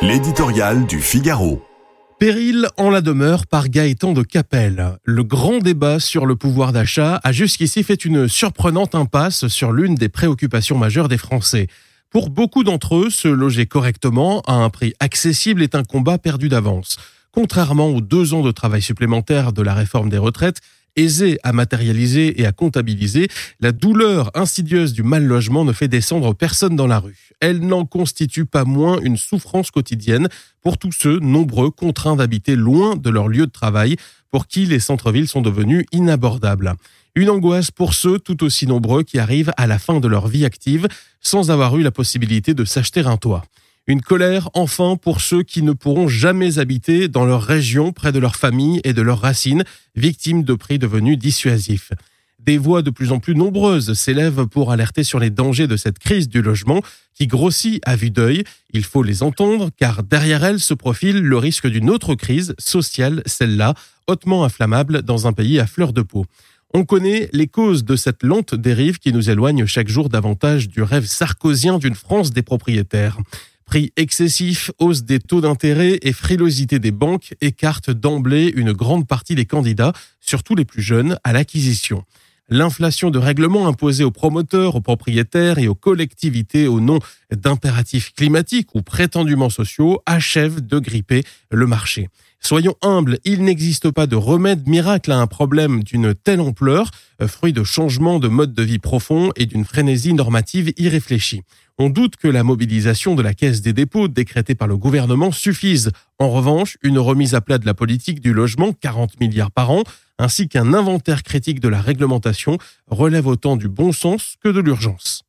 L'éditorial du Figaro. Péril en la demeure par Gaëtan de Capelle. Le grand débat sur le pouvoir d'achat a jusqu'ici fait une surprenante impasse sur l'une des préoccupations majeures des Français. Pour beaucoup d'entre eux, se loger correctement à un prix accessible est un combat perdu d'avance. Contrairement aux deux ans de travail supplémentaire de la réforme des retraites, aisée à matérialiser et à comptabiliser, la douleur insidieuse du mal logement ne fait descendre personne dans la rue. Elle n'en constitue pas moins une souffrance quotidienne pour tous ceux nombreux contraints d'habiter loin de leur lieu de travail, pour qui les centres-villes sont devenus inabordables. Une angoisse pour ceux tout aussi nombreux qui arrivent à la fin de leur vie active sans avoir eu la possibilité de s'acheter un toit. Une colère enfin pour ceux qui ne pourront jamais habiter dans leur région près de leur famille et de leurs racines, victimes de prix devenus dissuasifs. Des voix de plus en plus nombreuses s'élèvent pour alerter sur les dangers de cette crise du logement qui grossit à vue d'œil. Il faut les entendre car derrière elle se profile le risque d'une autre crise sociale, celle-là, hautement inflammable dans un pays à fleur de peau. On connaît les causes de cette lente dérive qui nous éloigne chaque jour davantage du rêve sarkozien d'une France des propriétaires. Prix excessifs, hausse des taux d'intérêt et frilosité des banques écartent d'emblée une grande partie des candidats, surtout les plus jeunes, à l'acquisition. L'inflation de règlements imposés aux promoteurs, aux propriétaires et aux collectivités au nom d'impératifs climatiques ou prétendument sociaux achève de gripper le marché. Soyons humbles, il n'existe pas de remède miracle à un problème d'une telle ampleur, fruit de changements de mode de vie profond et d'une frénésie normative irréfléchie. On doute que la mobilisation de la Caisse des dépôts décrétée par le gouvernement suffise. En revanche, une remise à plat de la politique du logement, 40 milliards par an, ainsi qu'un inventaire critique de la réglementation relève autant du bon sens que de l'urgence.